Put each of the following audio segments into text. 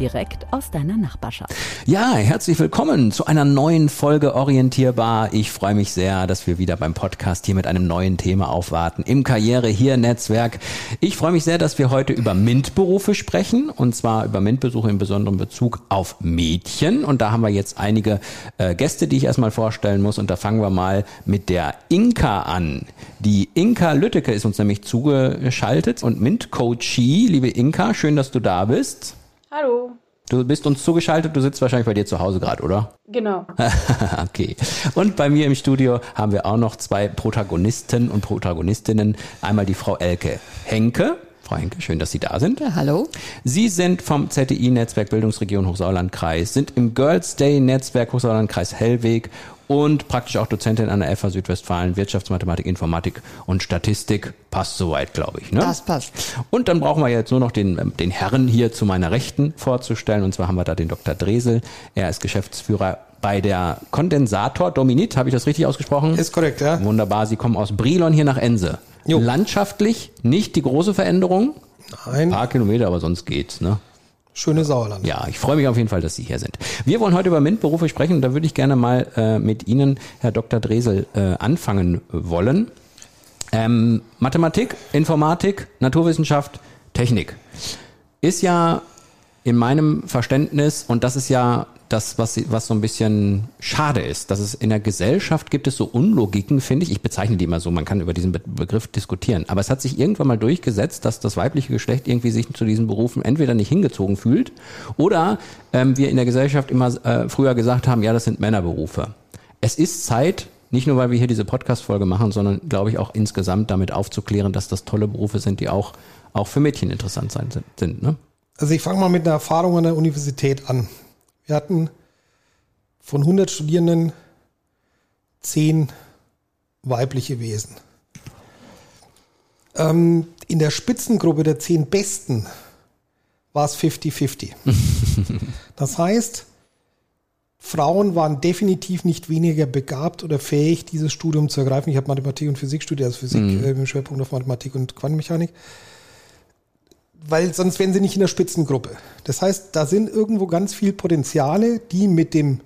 direkt aus deiner Nachbarschaft. Ja, herzlich willkommen zu einer neuen Folge Orientierbar. Ich freue mich sehr, dass wir wieder beim Podcast hier mit einem neuen Thema aufwarten im Karriere hier Netzwerk. Ich freue mich sehr, dass wir heute über MINT-Berufe sprechen und zwar über MINT-Besuche in besonderem Bezug auf Mädchen. Und da haben wir jetzt einige äh, Gäste, die ich erstmal vorstellen muss. Und da fangen wir mal mit der Inka an. Die Inka Lütteke ist uns nämlich zugeschaltet und MINT-Coachie. Liebe Inka, schön, dass du da bist. Hallo. Du bist uns zugeschaltet, du sitzt wahrscheinlich bei dir zu Hause gerade, oder? Genau. okay. Und bei mir im Studio haben wir auch noch zwei Protagonisten und Protagonistinnen. Einmal die Frau Elke Henke. Frau Henke, schön, dass Sie da sind. Ja, hallo. Sie sind vom ZDI-Netzwerk Bildungsregion Hochsauerlandkreis, sind im Girls Day Netzwerk Hochsauerlandkreis Hellweg und praktisch auch Dozentin an der FH Südwestfalen Wirtschaftsmathematik, Informatik und Statistik. Passt soweit, glaube ich. Ne? Das passt. Und dann brauchen wir jetzt nur noch den, den Herren hier zu meiner Rechten vorzustellen. Und zwar haben wir da den Dr. Dresel. Er ist Geschäftsführer bei der Kondensator Dominit. Habe ich das richtig ausgesprochen? Ist korrekt, ja. Wunderbar. Sie kommen aus Brilon hier nach Ense. Jo. Landschaftlich nicht die große Veränderung. Nein. Ein paar Kilometer, aber sonst geht's, ne? Schöne Sauerland. Ja, ich freue mich auf jeden Fall, dass Sie hier sind. Wir wollen heute über MINT-Berufe sprechen und da würde ich gerne mal äh, mit Ihnen, Herr Dr. Dresel, äh, anfangen wollen. Ähm, Mathematik, Informatik, Naturwissenschaft, Technik ist ja in meinem Verständnis, und das ist ja das, was, was so ein bisschen schade ist, dass es in der Gesellschaft gibt es so Unlogiken, finde ich. Ich bezeichne die immer so, man kann über diesen Be Begriff diskutieren. Aber es hat sich irgendwann mal durchgesetzt, dass das weibliche Geschlecht irgendwie sich zu diesen Berufen entweder nicht hingezogen fühlt oder ähm, wir in der Gesellschaft immer äh, früher gesagt haben, ja, das sind Männerberufe. Es ist Zeit, nicht nur weil wir hier diese Podcast-Folge machen, sondern glaube ich auch insgesamt damit aufzuklären, dass das tolle Berufe sind, die auch, auch für Mädchen interessant sein sind. ne? Also ich fange mal mit einer Erfahrung an der Universität an. Wir hatten von 100 Studierenden 10 weibliche Wesen. Ähm, in der Spitzengruppe der 10 Besten war es 50-50. das heißt, Frauen waren definitiv nicht weniger begabt oder fähig, dieses Studium zu ergreifen. Ich habe Mathematik und Physik studiert, also Physik mhm. äh, mit Schwerpunkt auf Mathematik und Quantenmechanik weil sonst wären sie nicht in der Spitzengruppe. Das heißt, da sind irgendwo ganz viel Potenziale, die mit dem,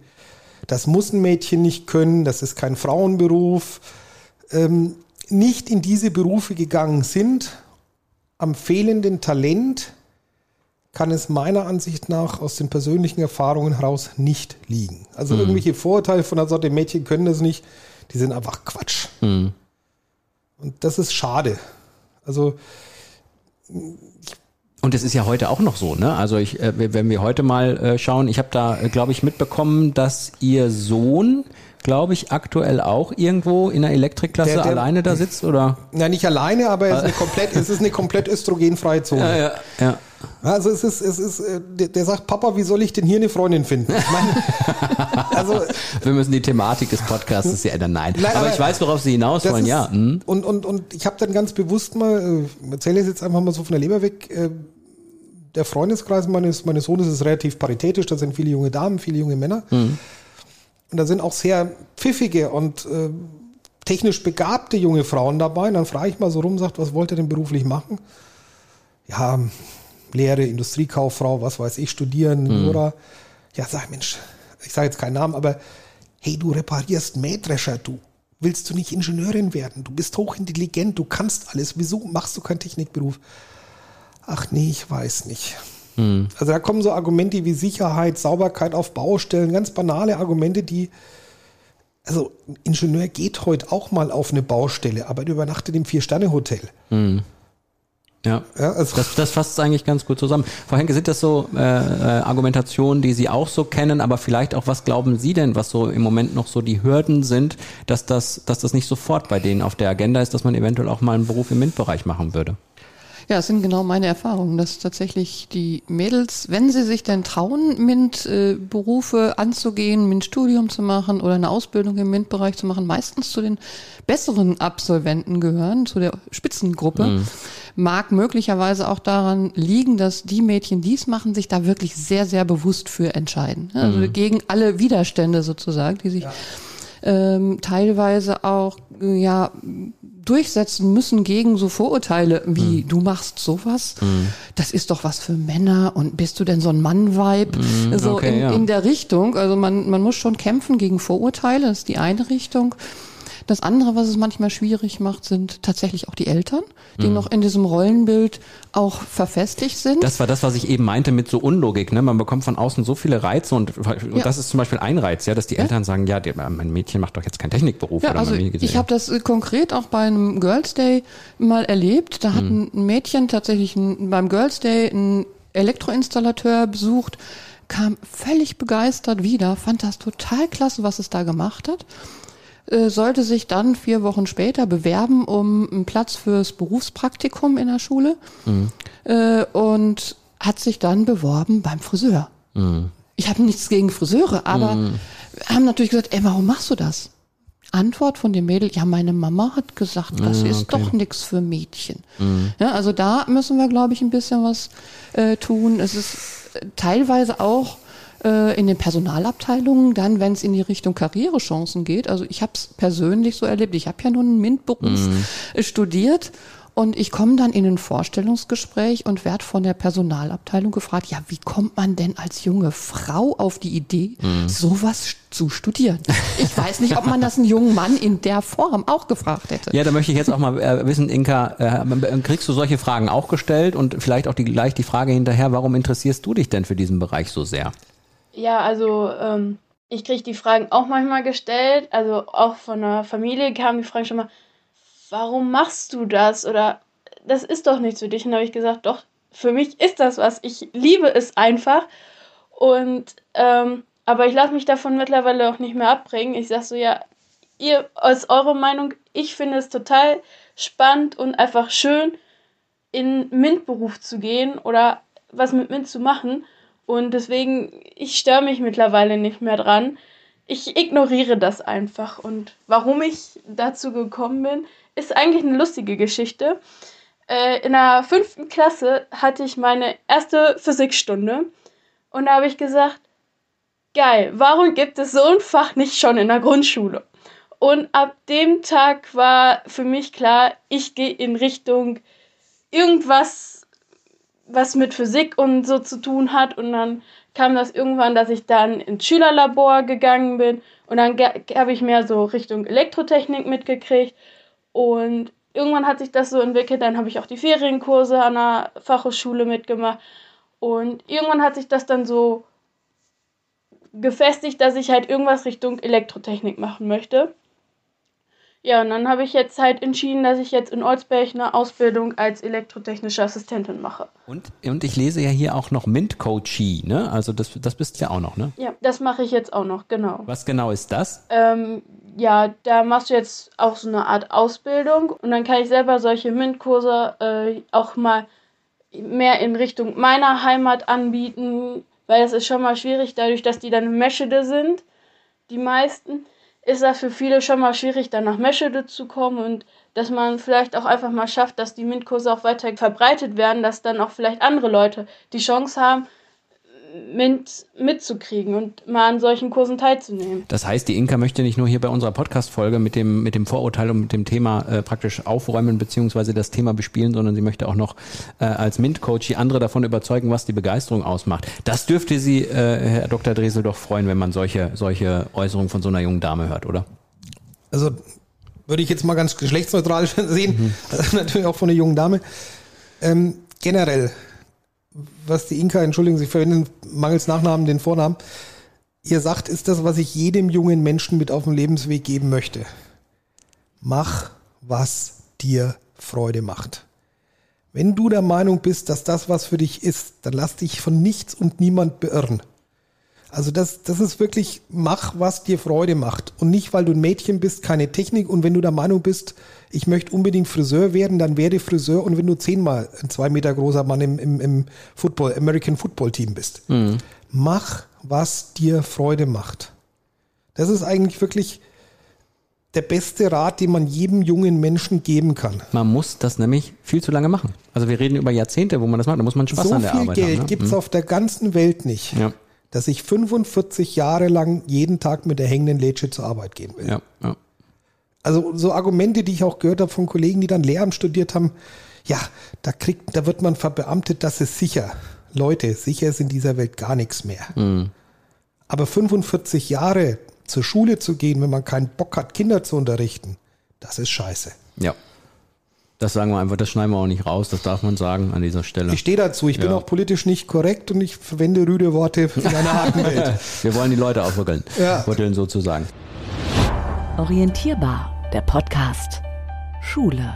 das muss ein Mädchen nicht können, das ist kein Frauenberuf, ähm, nicht in diese Berufe gegangen sind. Am fehlenden Talent kann es meiner Ansicht nach aus den persönlichen Erfahrungen heraus nicht liegen. Also mhm. irgendwelche Vorurteile von der Sorte, Mädchen können das nicht, die sind einfach Quatsch. Mhm. Und das ist schade. Also ich und es ist ja heute auch noch so, ne? Also ich, äh, wenn wir heute mal äh, schauen, ich habe da, äh, glaube ich, mitbekommen, dass ihr Sohn, glaube ich, aktuell auch irgendwo in der Elektrikklasse der, der, alleine da sitzt, oder? Na, nicht alleine, aber es ist eine komplett, es ist eine komplett östrogenfreie Zone. Ja, ja, ja. Also es ist, es ist, äh, der, der sagt, Papa, wie soll ich denn hier eine Freundin finden? Ich meine, also wir müssen die Thematik des Podcasts ja ändern. Nein, nein aber, aber, ich weiß, worauf Sie hinaus wollen. Ist, ja. Hm. Und und und ich habe dann ganz bewusst mal, ich erzähle es jetzt einfach mal so von der Leber weg der Freundeskreis meines, meines Sohnes ist relativ paritätisch. Da sind viele junge Damen, viele junge Männer. Mhm. Und da sind auch sehr pfiffige und äh, technisch begabte junge Frauen dabei. Und dann frage ich mal so rum, sagt, was wollt ihr denn beruflich machen? Ja, Lehre, Industriekauffrau, was weiß ich, studieren, mhm. Jura. Ja, sag Mensch, ich sage jetzt keinen Namen, aber hey, du reparierst Mähdrescher, du. Willst du nicht Ingenieurin werden? Du bist hochintelligent, du kannst alles. Wieso machst du keinen Technikberuf? Ach nee, ich weiß nicht. Hm. Also da kommen so Argumente wie Sicherheit, Sauberkeit auf Baustellen, ganz banale Argumente, die, also ein Ingenieur geht heute auch mal auf eine Baustelle, aber übernachtet im Vier-Sterne-Hotel. Hm. Ja, ja also das, das fasst es eigentlich ganz gut zusammen. Frau Henke, sind das so äh, äh, Argumentationen, die Sie auch so kennen, aber vielleicht auch, was glauben Sie denn, was so im Moment noch so die Hürden sind, dass das, dass das nicht sofort bei denen auf der Agenda ist, dass man eventuell auch mal einen Beruf im MINT-Bereich machen würde? Ja, es sind genau meine Erfahrungen, dass tatsächlich die Mädels, wenn sie sich denn trauen, MINT-Berufe anzugehen, MINT-Studium zu machen oder eine Ausbildung im MINT-Bereich zu machen, meistens zu den besseren Absolventen gehören, zu der Spitzengruppe. Mhm. Mag möglicherweise auch daran liegen, dass die Mädchen, die es machen, sich da wirklich sehr, sehr bewusst für entscheiden. Also mhm. gegen alle Widerstände sozusagen, die sich ja. Ähm, teilweise auch ja durchsetzen müssen gegen so Vorurteile wie mhm. du machst sowas, mhm. das ist doch was für Männer und bist du denn so ein Mann-Vibe? Mhm, so okay, in, ja. in der Richtung. Also man, man muss schon kämpfen gegen Vorurteile, das ist die eine Richtung. Das andere, was es manchmal schwierig macht, sind tatsächlich auch die Eltern, die mhm. noch in diesem Rollenbild auch verfestigt sind. Das war das, was ich eben meinte mit so Unlogik. Ne? Man bekommt von außen so viele Reize und, und ja. das ist zum Beispiel ein Reiz, ja, dass die ja. Eltern sagen, ja, mein Mädchen macht doch jetzt keinen Technikberuf. Ja, oder also ich habe das äh, konkret auch bei einem Girls Day mal erlebt. Da hat mhm. ein Mädchen tatsächlich ein, beim Girls Day einen Elektroinstallateur besucht, kam völlig begeistert wieder, fand das total klasse, was es da gemacht hat äh, sollte sich dann vier Wochen später bewerben um einen Platz fürs Berufspraktikum in der Schule mhm. äh, und hat sich dann beworben beim Friseur. Mhm. Ich habe nichts gegen Friseure, aber mhm. haben natürlich gesagt, ey, warum machst du das? Antwort von dem Mädel, ja, meine Mama hat gesagt, das ja, ist doch nichts für Mädchen. Mhm. Ja, also da müssen wir, glaube ich, ein bisschen was äh, tun. Es ist teilweise auch äh, in den Personalabteilungen, dann, wenn es in die Richtung Karrierechancen geht. Also ich habe es persönlich so erlebt. Ich habe ja nun einen MINT-Beruf mhm. studiert und ich komme dann in ein Vorstellungsgespräch und werde von der Personalabteilung gefragt, ja, wie kommt man denn als junge Frau auf die Idee, mhm. sowas zu studieren? Ich weiß nicht, ob man das einen jungen Mann in der Form auch gefragt hätte. Ja, da möchte ich jetzt auch mal äh, wissen, Inka, äh, kriegst du solche Fragen auch gestellt und vielleicht auch die, gleich die Frage hinterher, warum interessierst du dich denn für diesen Bereich so sehr? Ja, also ähm, ich kriege die Fragen auch manchmal gestellt. Also auch von der Familie kamen die Fragen schon mal, warum machst du das? Oder das ist doch nichts für dich. Und da habe ich gesagt, doch, für mich ist das was. Ich liebe es einfach. Und ähm, aber ich lasse mich davon mittlerweile auch nicht mehr abbringen. Ich sage so, ja, ihr aus eurer Meinung, ich finde es total spannend und einfach schön, in MINT-Beruf zu gehen oder was mit MINT zu machen. Und deswegen, ich störe mich mittlerweile nicht mehr dran. Ich ignoriere das einfach. Und warum ich dazu gekommen bin, ist eigentlich eine lustige Geschichte. Äh, in der fünften Klasse hatte ich meine erste Physikstunde. Und da habe ich gesagt, geil, warum gibt es so ein Fach nicht schon in der Grundschule? Und ab dem Tag war für mich klar, ich gehe in Richtung irgendwas was mit Physik und so zu tun hat. Und dann kam das irgendwann, dass ich dann ins Schülerlabor gegangen bin. Und dann habe ich mehr so Richtung Elektrotechnik mitgekriegt. Und irgendwann hat sich das so entwickelt. Dann habe ich auch die Ferienkurse an der Fachhochschule mitgemacht. Und irgendwann hat sich das dann so gefestigt, dass ich halt irgendwas Richtung Elektrotechnik machen möchte. Ja, und dann habe ich jetzt halt entschieden, dass ich jetzt in Olsberg eine Ausbildung als elektrotechnische Assistentin mache. Und, und ich lese ja hier auch noch MINT-Coachee, ne? Also das, das bist ja auch noch, ne? Ja, das mache ich jetzt auch noch, genau. Was genau ist das? Ähm, ja, da machst du jetzt auch so eine Art Ausbildung und dann kann ich selber solche MINT-Kurse äh, auch mal mehr in Richtung meiner Heimat anbieten, weil das ist schon mal schwierig, dadurch, dass die dann in Meschede sind, die meisten ist das für viele schon mal schwierig, dann nach Meschede zu kommen und dass man vielleicht auch einfach mal schafft, dass die MINT-Kurse auch weiter verbreitet werden, dass dann auch vielleicht andere Leute die Chance haben, MINT mitzukriegen und mal an solchen Kursen teilzunehmen. Das heißt, die Inka möchte nicht nur hier bei unserer Podcast-Folge mit dem, mit dem Vorurteil und mit dem Thema äh, praktisch aufräumen beziehungsweise das Thema bespielen, sondern sie möchte auch noch äh, als MINT-Coach die andere davon überzeugen, was die Begeisterung ausmacht. Das dürfte Sie, äh, Herr Dr. Dresel, doch freuen, wenn man solche, solche Äußerungen von so einer jungen Dame hört, oder? Also würde ich jetzt mal ganz geschlechtsneutral sehen, mhm. also natürlich auch von einer jungen Dame. Ähm, generell was die Inka, entschuldigen Sie, verwenden mangels Nachnamen den Vornamen, ihr sagt, ist das, was ich jedem jungen Menschen mit auf den Lebensweg geben möchte. Mach, was dir Freude macht. Wenn du der Meinung bist, dass das was für dich ist, dann lass dich von nichts und niemand beirren. Also das, das ist wirklich, mach, was dir Freude macht. Und nicht, weil du ein Mädchen bist, keine Technik. Und wenn du der Meinung bist, ich möchte unbedingt Friseur werden, dann werde Friseur. Und wenn du zehnmal ein zwei Meter großer Mann im, im, im Football, American Football Team bist, mhm. mach, was dir Freude macht. Das ist eigentlich wirklich der beste Rat, den man jedem jungen Menschen geben kann. Man muss das nämlich viel zu lange machen. Also wir reden über Jahrzehnte, wo man das macht. Da muss man Spaß so an der Arbeit haben. So viel Geld ne? gibt es mhm. auf der ganzen Welt nicht, ja. Dass ich 45 Jahre lang jeden Tag mit der hängenden Lätsche zur Arbeit gehen will. Ja, ja. Also so Argumente, die ich auch gehört habe von Kollegen, die dann Lehramt studiert haben, ja, da kriegt, da wird man verbeamtet, das ist sicher. Leute, sicher ist in dieser Welt gar nichts mehr. Mhm. Aber 45 Jahre zur Schule zu gehen, wenn man keinen Bock hat, Kinder zu unterrichten, das ist scheiße. Ja. Das sagen wir einfach, das schneiden wir auch nicht raus, das darf man sagen an dieser Stelle. Ich stehe dazu, ich ja. bin auch politisch nicht korrekt und ich verwende rüde Worte in einer harten Welt. wir wollen die Leute aufrütteln, ja. rütteln sozusagen. Orientierbar, der Podcast. Schule.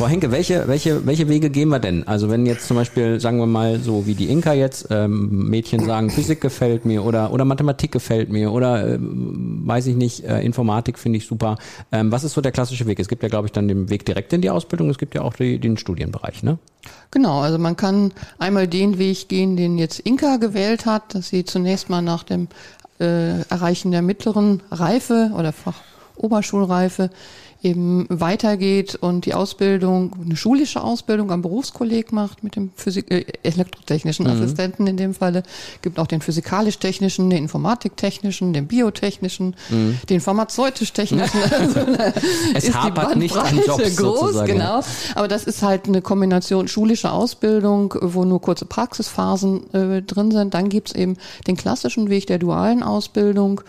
Frau Henke, welche, welche, welche Wege gehen wir denn? Also wenn jetzt zum Beispiel, sagen wir mal, so wie die Inka jetzt, ähm, Mädchen sagen, Physik gefällt mir oder, oder Mathematik gefällt mir oder äh, weiß ich nicht, äh, Informatik finde ich super. Ähm, was ist so der klassische Weg? Es gibt ja, glaube ich, dann den Weg direkt in die Ausbildung, es gibt ja auch die, den Studienbereich, ne? Genau, also man kann einmal den Weg gehen, den jetzt Inka gewählt hat, dass sie zunächst mal nach dem äh, Erreichen der mittleren Reife oder Fachoberschulreife eben weitergeht und die Ausbildung, eine schulische Ausbildung am Berufskolleg macht mit dem Physik äh, elektrotechnischen mhm. Assistenten in dem Falle, gibt auch den physikalisch-technischen, den informatiktechnischen, den biotechnischen, mhm. den pharmazeutisch-technischen. Also, es ist hapert nicht an Jobs groß, sozusagen. genau. Aber das ist halt eine Kombination schulische Ausbildung, wo nur kurze Praxisphasen äh, drin sind. Dann gibt's eben den klassischen Weg der dualen Ausbildung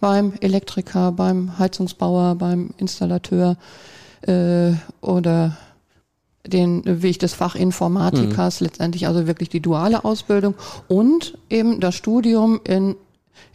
beim Elektriker, beim Heizungsbauer, beim Installateur äh, oder den Weg des Fachinformatikers, mhm. letztendlich also wirklich die duale Ausbildung und eben das Studium in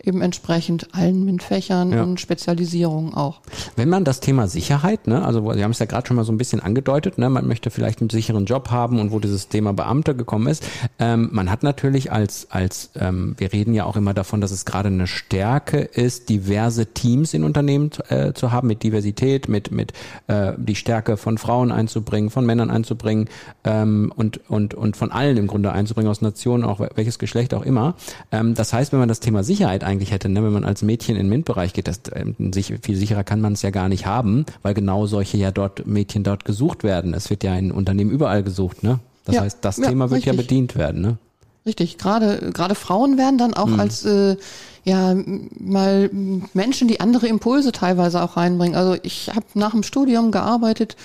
eben entsprechend allen MINT-Fächern ja. und Spezialisierungen auch. Wenn man das Thema Sicherheit, ne, also Sie haben es ja gerade schon mal so ein bisschen angedeutet, ne, man möchte vielleicht einen sicheren Job haben und wo dieses Thema Beamte gekommen ist, ähm, man hat natürlich als, als ähm, wir reden ja auch immer davon, dass es gerade eine Stärke ist, diverse Teams in Unternehmen äh, zu haben, mit Diversität, mit, mit äh, die Stärke von Frauen einzubringen, von Männern einzubringen ähm, und, und, und von allen im Grunde einzubringen, aus Nationen, auch welches Geschlecht auch immer. Ähm, das heißt, wenn man das Thema Sicherheit eigentlich hätte, ne? wenn man als Mädchen in den MINT-Bereich geht, das, äh, sich, viel sicherer kann man es ja gar nicht haben, weil genau solche ja dort Mädchen dort gesucht werden. Es wird ja in Unternehmen überall gesucht, ne? Das ja, heißt, das ja, Thema wird richtig. ja bedient werden, ne? Richtig, gerade gerade Frauen werden dann auch mhm. als äh, ja mal Menschen, die andere Impulse teilweise auch reinbringen. Also ich habe nach dem Studium gearbeitet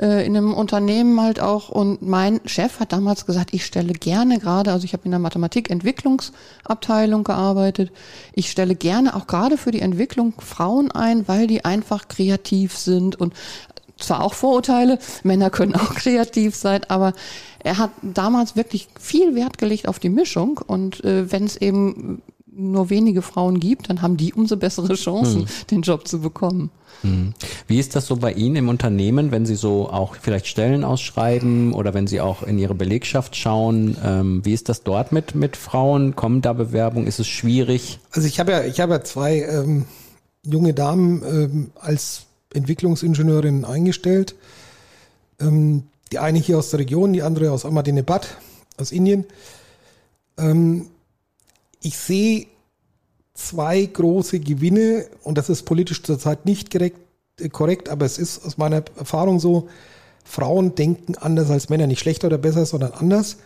äh, in einem Unternehmen halt auch. Und mein Chef hat damals gesagt, ich stelle gerne gerade, also ich habe in der Mathematik-Entwicklungsabteilung gearbeitet, ich stelle gerne auch gerade für die Entwicklung Frauen ein, weil die einfach kreativ sind und zwar auch Vorurteile, Männer können auch kreativ sein, aber er hat damals wirklich viel Wert gelegt auf die Mischung. Und äh, wenn es eben nur wenige Frauen gibt, dann haben die umso bessere Chancen, hm. den Job zu bekommen. Hm. Wie ist das so bei Ihnen im Unternehmen, wenn Sie so auch vielleicht Stellen ausschreiben oder wenn Sie auch in Ihre Belegschaft schauen? Ähm, wie ist das dort mit, mit Frauen? Kommen da Bewerbungen? Ist es schwierig? Also ich habe ja, ich habe ja zwei ähm, junge Damen ähm, als Entwicklungsingenieurin eingestellt. Ähm, die eine hier aus der Region, die andere aus Ahmadinejad, aus Indien. Ähm, ich sehe zwei große Gewinne und das ist politisch zurzeit nicht direkt, korrekt, aber es ist aus meiner Erfahrung so, Frauen denken anders als Männer, nicht schlechter oder besser, sondern anders.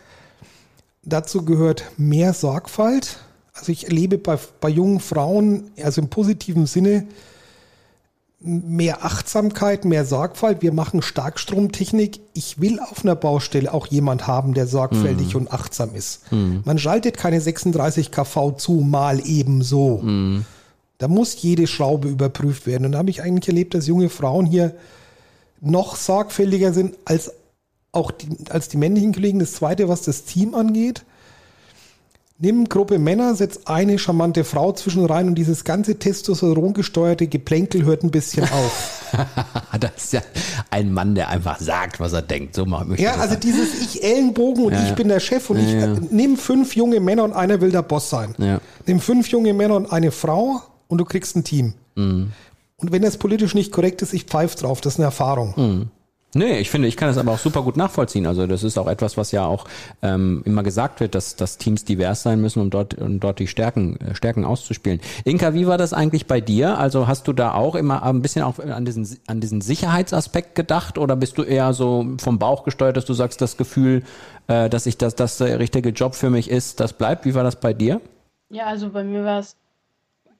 Dazu gehört mehr Sorgfalt. Also ich erlebe bei, bei jungen Frauen, also im positiven Sinne, mehr Achtsamkeit, mehr Sorgfalt. Wir machen Starkstromtechnik. Ich will auf einer Baustelle auch jemand haben, der sorgfältig mm. und achtsam ist. Mm. Man schaltet keine 36 kV zu, mal eben so. Mm. Da muss jede Schraube überprüft werden. Und da habe ich eigentlich erlebt, dass junge Frauen hier noch sorgfältiger sind als auch die, als die männlichen Kollegen. Das zweite, was das Team angeht, Nimm Gruppe Männer, setz eine charmante Frau zwischen rein und dieses ganze Testosteron gesteuerte Geplänkel hört ein bisschen auf. das ist ja ein Mann, der einfach sagt, was er denkt. So möchte Ja, ich also sagen. dieses Ich Ellenbogen und Ja, ich ja. bin der Chef und ich Ja, ja. äh, nimm fünf junge Männer und einer will der Boss sein. Nimm fünf junge Männer und eine Frau und du kriegst ein Team. Mhm. Und wenn das politisch nicht korrekt ist, ich pfeife drauf. Das ist eine Erfahrung. Mhm. Nee, ich finde, ich kann das aber auch super gut nachvollziehen. Also das ist auch etwas, was ja auch ähm, immer gesagt wird, dass, dass Teams divers sein müssen, um dort, um dort die Stärken, äh, Stärken auszuspielen. Inka, wie war das eigentlich bei dir? Also hast du da auch immer ein bisschen auch an diesen, an diesen Sicherheitsaspekt gedacht oder bist du eher so vom Bauch gesteuert, dass du sagst, das Gefühl, äh, dass ich das, das der richtige Job für mich ist, das bleibt? Wie war das bei dir? Ja, also bei mir war es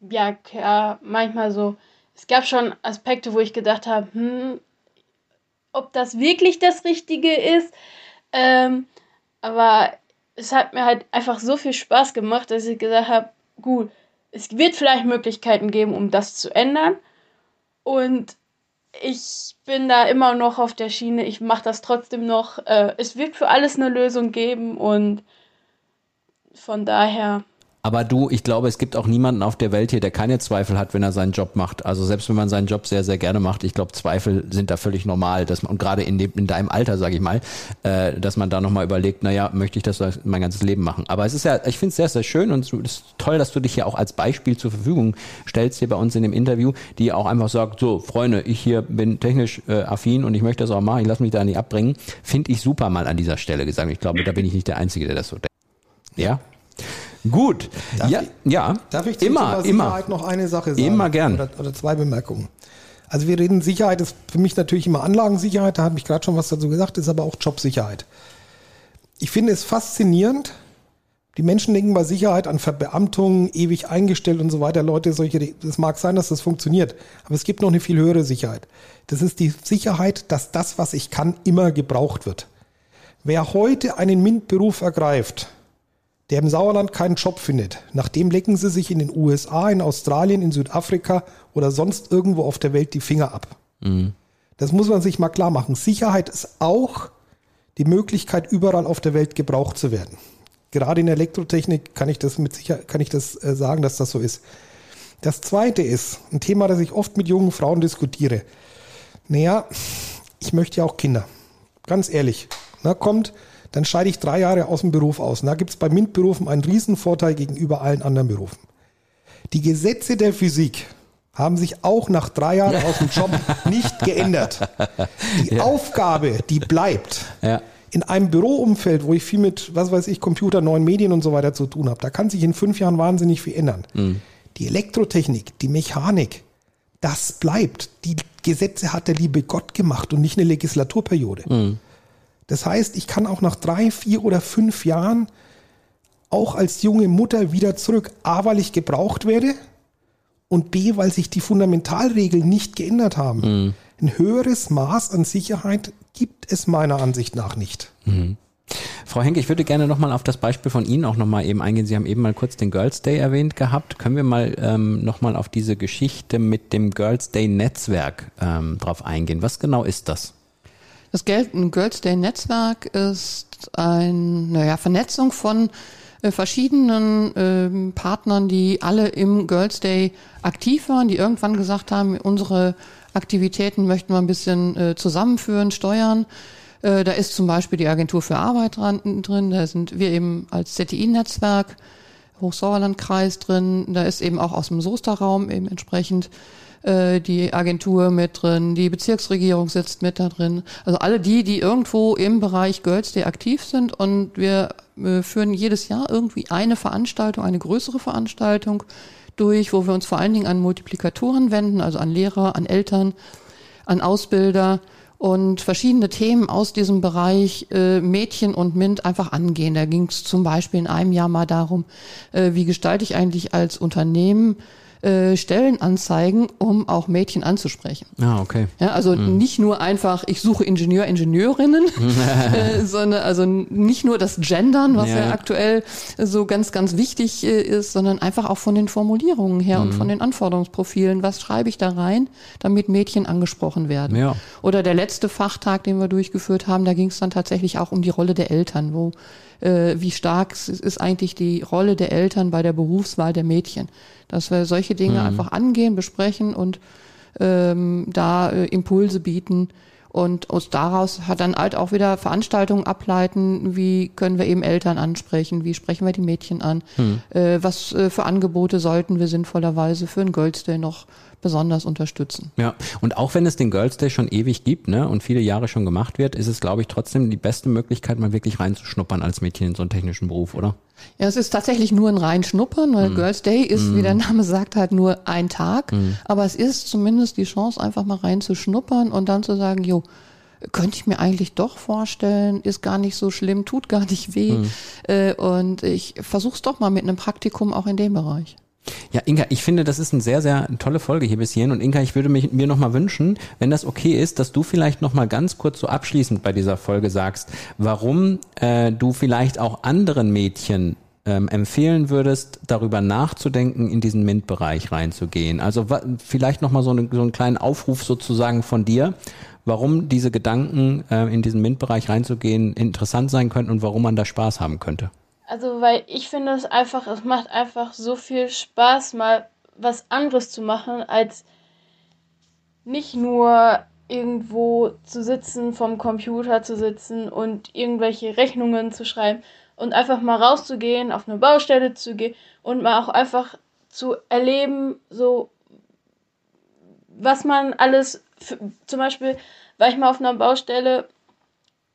ja klar, manchmal so. Es gab schon Aspekte, wo ich gedacht habe, hm, ob das wirklich das Richtige ist. Ähm, aber es hat mir halt einfach so viel Spaß gemacht, dass ich gesagt habe, gut, es wird vielleicht Möglichkeiten geben, um das zu ändern. Und ich bin da immer noch auf der Schiene. Ich mache das trotzdem noch. Äh, es wird für alles eine Lösung geben und von daher. Aber du, ich glaube, es gibt auch niemanden auf der Welt hier, der keine Zweifel hat, wenn er seinen Job macht. Also selbst wenn man seinen Job sehr, sehr gerne macht, ich glaube, Zweifel sind da völlig normal. Dass man, und gerade in, dem, in deinem Alter, sage ich mal, äh, dass man da nochmal überlegt, naja, möchte ich das mein ganzes Leben machen. Aber es ist ja, ich finde es sehr, sehr schön und es ist toll, dass du dich hier auch als Beispiel zur Verfügung stellst hier bei uns in dem Interview, die auch einfach sagt, so, Freunde, ich hier bin technisch äh, affin und ich möchte das auch machen, ich lasse mich da nicht abbringen. Finde ich super mal an dieser Stelle gesagt. Ich glaube, da bin ich nicht der Einzige, der das so denkt. Ja? Gut. Darf ja, ich- ja. Darf ich zum immer, immer. Sicherheit noch eine Sache sagen? Immer gern. Oder, oder zwei Bemerkungen. Also wir reden Sicherheit, ist für mich natürlich immer Anlagensicherheit, da habe ich gerade schon was dazu gesagt, ist aber auch Jobsicherheit. Ich finde es faszinierend, die Menschen denken bei Sicherheit an Verbeamtung, ewig eingestellt und so weiter. Leute, solche, das mag sein, dass das funktioniert, aber es gibt noch eine viel höhere Sicherheit. Das ist die Sicherheit, dass das, was ich kann, immer gebraucht wird. Wer heute einen MINT-Beruf ergreift, der im Sauerland keinen Job findet, nach dem lecken sie sich in den USA, in Australien, in Südafrika oder sonst irgendwo auf der Welt die Finger ab. Das muss man sich mal klar machen. Sicherheit ist auch die Möglichkeit, überall auf der Welt gebraucht zu werden. Gerade in der Elektrotechnik kann ich das mit sicher, kann ich das äh, sagen, dass das so ist. Das zweite ist ein Thema, das ich oft mit jungen Frauen diskutiere. Naja, ich möchte ja auch Kinder. Ganz ehrlich. Na, kommt, dann scheide ich drei Jahre aus dem Beruf aus. Und da gibt es bei MINT-Berufen einen Riesenvorteil gegenüber allen anderen Berufen. Die Gesetze der Physik haben sich auch nach drei Jahren aus dem Job nicht geändert. Die Aufgabe, die bleibt. Ja. In einem Büroumfeld, wo ich viel mit, was weiß ich, Computer, neuen Medien und so weiter zu tun habe, da kann sich in fünf Jahren wahnsinnig viel ändern. Die Elektrotechnik, die Mechanik, das bleibt. Die Gesetze hat der liebe Gott gemacht und nicht eine Legislaturperiode. Das heißt, ich kann auch nach drei, vier oder fünf Jahren auch als junge Mutter wieder zurück, A, weil ich gebraucht werde und B, weil sich die Fundamentalregeln nicht geändert haben. Ein höheres Maß an Sicherheit gibt es meiner Ansicht nach nicht. Frau Henke, ich würde gerne nochmal auf das Beispiel von Ihnen auch nochmal eben eingehen. Sie haben eben mal kurz den Girls Day erwähnt gehabt. Können wir mal ähm, nochmal auf diese Geschichte mit dem Girls Day Netzwerk ähm, drauf eingehen? Was genau ist das? Das Girls Day Netzwerk ist eine naja, Vernetzung von äh, verschiedenen ähm, Partnern, die alle im Girls Day aktiv waren, die irgendwann gesagt haben, unsere Aktivitäten möchten wir ein bisschen äh, zusammenführen, steuern. Äh, da ist zum Beispiel die Agentur für Arbeit dran, drin, da sind wir eben als ZTI-Netzwerk, Hochsauerlandkreis drin, da ist eben auch aus dem Soester-Raum eben entsprechend äh, die Agentur mit drin, die Bezirksregierung sitzt mit da drin. Also alle die, die irgendwo im Bereich Girls Day aktiv sind und wir äh, führen jedes Jahr irgendwie eine Veranstaltung, eine größere Veranstaltung durch, wo wir uns vor allen Dingen an Multiplikatoren wenden, also an Lehrer, an Eltern, an Ausbilder und verschiedene Themen aus diesem Bereich äh, Mädchen und MINT einfach angehen. Da ging es zum Beispiel in einem Jahr mal darum, äh, wie gestalte ich eigentlich als Unternehmen äh, Stellenanzeigen, um auch Mädchen anzusprechen. Ah, okay. Ja, also nicht nur einfach, ich suche Ingenieur, Ingenieurinnen, äh, sondern also nicht nur das Gendern, was ja, Ja. aktuell so ganz, ganz wichtig äh, ist, sondern einfach auch von den Formulierungen her und von den Anforderungsprofilen. Was schreibe ich da rein, damit Mädchen angesprochen werden? Ja. Oder der letzte Fachtag, den wir durchgeführt haben, da ging es dann tatsächlich auch um die Rolle der Eltern, wo äh, wie stark ist eigentlich die Rolle der Eltern bei der Berufswahl der Mädchen. Dass wir solche Dinge einfach angehen, besprechen und ähm, da äh, Impulse bieten. Und aus daraus hat dann halt auch wieder Veranstaltungen ableiten, wie können wir eben Eltern ansprechen, wie sprechen wir die Mädchen an, hm. äh, was äh, für Angebote sollten wir sinnvollerweise für einen Girls Day noch besonders unterstützen. Ja, und auch wenn es den Girls Day schon ewig gibt ne, und viele Jahre schon gemacht wird, ist es, glaube ich, trotzdem die beste Möglichkeit, mal wirklich reinzuschnuppern als Mädchen in so einen technischen Beruf, oder? Ja, es ist tatsächlich nur ein Reinschnuppern, weil mm. Girls Day ist, mm. wie der Name sagt, halt nur ein Tag. Mm. Aber es ist zumindest die Chance, einfach mal reinzuschnuppern und dann zu sagen, jo, könnte ich mir eigentlich doch vorstellen, ist gar nicht so schlimm, tut gar nicht weh. Mm. Äh, und ich versuche es doch mal mit einem Praktikum auch in dem Bereich. Ja, Inka, ich finde, das ist eine sehr, sehr tolle Folge hier bis hierhin. Und Inka, ich würde mich, mir nochmal wünschen, wenn das okay ist, dass du vielleicht nochmal ganz kurz so abschließend bei dieser Folge sagst, warum äh, du vielleicht auch anderen Mädchen ähm, empfehlen würdest, darüber nachzudenken, in diesen MINT-Bereich reinzugehen. Also vielleicht nochmal so, eine, so einen kleinen Aufruf sozusagen von dir, warum diese Gedanken, äh, in diesen MINT-Bereich reinzugehen, interessant sein könnten und warum man da Spaß haben könnte. Also, weil ich finde es einfach, es macht einfach so viel Spaß, mal was anderes zu machen, als nicht nur irgendwo zu sitzen, vom Computer zu sitzen und irgendwelche Rechnungen zu schreiben und einfach mal rauszugehen, auf eine Baustelle zu gehen und mal auch einfach zu erleben, so was man alles, für, zum Beispiel war ich mal auf einer Baustelle,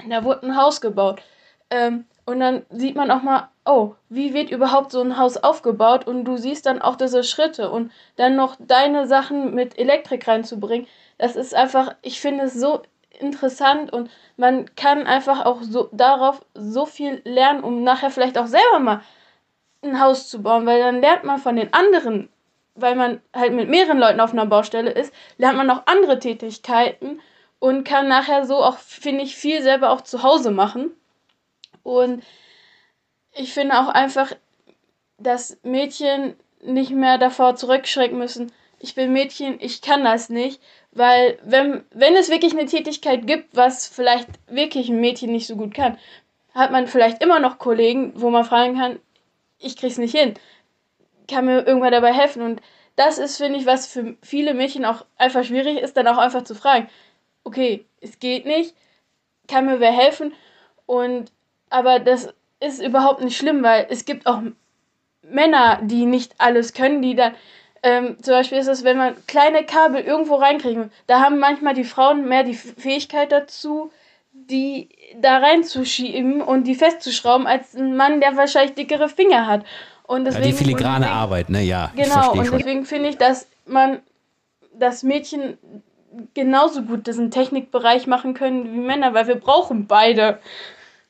da wurde ein Haus gebaut. Ähm, und dann sieht man auch mal, oh, wie wird überhaupt so ein Haus aufgebaut? Und du siehst dann auch diese Schritte und dann noch deine Sachen mit Elektrik reinzubringen. Das ist einfach, ich finde es so interessant und man kann einfach auch so darauf so viel lernen, um nachher vielleicht auch selber mal ein Haus zu bauen, weil dann lernt man von den anderen, weil man halt mit mehreren Leuten auf einer Baustelle ist, lernt man auch andere Tätigkeiten und kann nachher so auch, finde ich, viel selber auch zu Hause machen. Und ich finde auch einfach, dass Mädchen nicht mehr davor zurückschrecken müssen. Ich bin Mädchen, ich kann das nicht. Weil, wenn, wenn es wirklich eine Tätigkeit gibt, was vielleicht wirklich ein Mädchen nicht so gut kann, hat man vielleicht immer noch Kollegen, wo man fragen kann, ich krieg's nicht hin. Kann mir irgendwann dabei helfen? Und das ist, finde ich, was für viele Mädchen auch einfach schwierig ist, dann auch einfach zu fragen, okay, es geht nicht, kann mir wer helfen? Und aber das ist überhaupt nicht schlimm, weil es gibt auch Männer, die nicht alles können, die dann ähm, zum Beispiel ist es, wenn man kleine Kabel irgendwo reinkriegen, da haben manchmal die Frauen mehr die Fähigkeit dazu, die da reinzuschieben und die festzuschrauben, als ein Mann, der wahrscheinlich dickere Finger hat. Und deswegen, ja, die filigrane deswegen, Arbeit, ne? Ja. Genau, und deswegen finde ich, dass man das Mädchen genauso gut diesen Technikbereich machen können wie Männer, weil wir brauchen beide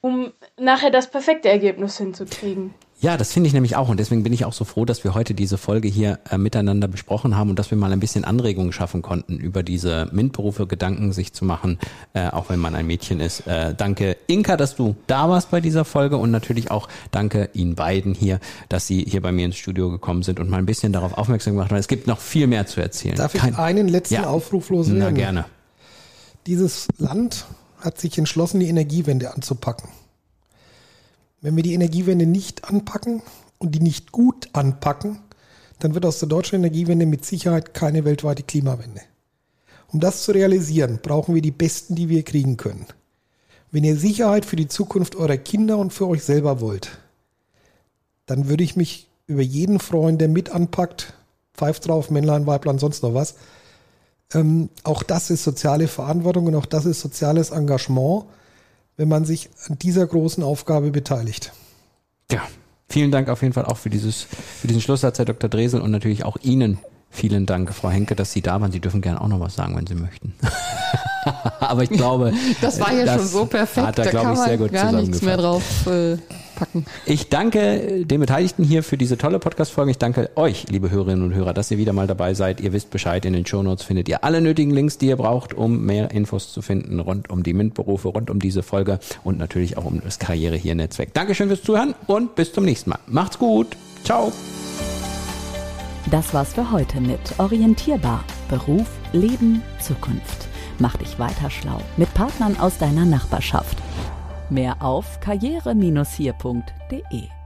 um nachher das perfekte Ergebnis hinzukriegen. Ja, das finde ich nämlich auch und deswegen bin ich auch so froh, dass wir heute diese Folge hier äh, miteinander besprochen haben und dass wir mal ein bisschen Anregungen schaffen konnten, über diese MINT-Berufe Gedanken sich zu machen, äh, auch wenn man ein Mädchen ist. Äh, danke Inka, dass du da warst bei dieser Folge und natürlich auch danke Ihnen beiden hier, dass Sie hier bei mir ins Studio gekommen sind und mal ein bisschen darauf aufmerksam gemacht haben. Es gibt noch viel mehr zu erzählen. Darf ich Kein, einen letzten ja, Aufruf loswerden? Na gerne. Dieses Land hat sich entschlossen, die Energiewende anzupacken. Wenn wir die Energiewende nicht anpacken und die nicht gut anpacken, dann wird aus der deutschen Energiewende mit Sicherheit keine weltweite Klimawende. Um das zu realisieren, brauchen wir die Besten, die wir kriegen können. Wenn ihr Sicherheit für die Zukunft eurer Kinder und für euch selber wollt, dann würde ich mich über jeden freuen, der mit anpackt, pfeift drauf, Männlein, Weiblein, sonst noch was. Ähm, auch das ist soziale Verantwortung und auch das ist soziales Engagement wenn man sich an dieser großen Aufgabe beteiligt. Ja, vielen Dank auf jeden Fall auch für, dieses, für diesen Schlusssatz, Herr Dr. Dresel, und natürlich auch Ihnen Vielen Dank, Frau Henke, dass Sie da waren. Sie dürfen gerne auch noch was sagen, wenn Sie möchten. Aber ich glaube, das war ja schon so perfekt. Hat er, da glaube ich, sehr gut gar nichts mehr drauf äh, packen. Ich danke den Beteiligten hier für diese tolle Podcast-Folge. Ich danke euch, liebe Hörerinnen und Hörer, dass ihr wieder mal dabei seid. Ihr wisst Bescheid. In den Show Notes findet ihr alle nötigen Links, die ihr braucht, um mehr Infos zu finden rund um die MINT-Berufe, rund um diese Folge und natürlich auch um das Karriere hier Netzwerk. Dankeschön fürs Zuhören und bis zum nächsten Mal. Macht's gut. Ciao. Das war's für heute mit Orientierbar. Beruf, Leben, Zukunft. Mach dich weiter schlau mit Partnern aus deiner Nachbarschaft. Mehr auf karriere-hier.de